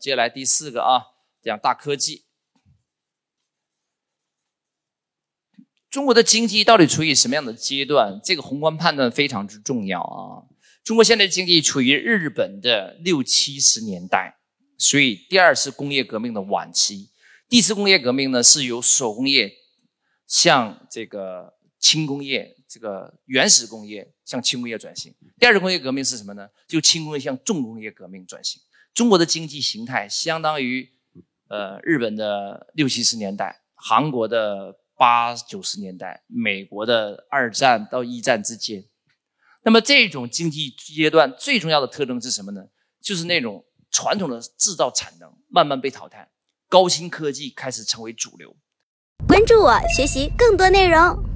接下来第四个啊，讲大科技。中国的经济到底处于什么样的阶段？这个宏观判断非常之重要啊！中国现在经济处于日本的六七十年代，所以第二次工业革命的晚期。第一次工业革命呢，是由手工业向这个轻工业、这个原始工业向轻工业转型。第二次工业革命是什么呢？就轻工业向重工业革命转型。中国的经济形态相当于呃日本的六七十年代，韩国的。八九十年代，美国的二战到一战之间，那么这种经济阶段最重要的特征是什么呢？就是那种传统的制造产能慢慢被淘汰，高新科技开始成为主流。关注我，学习更多内容。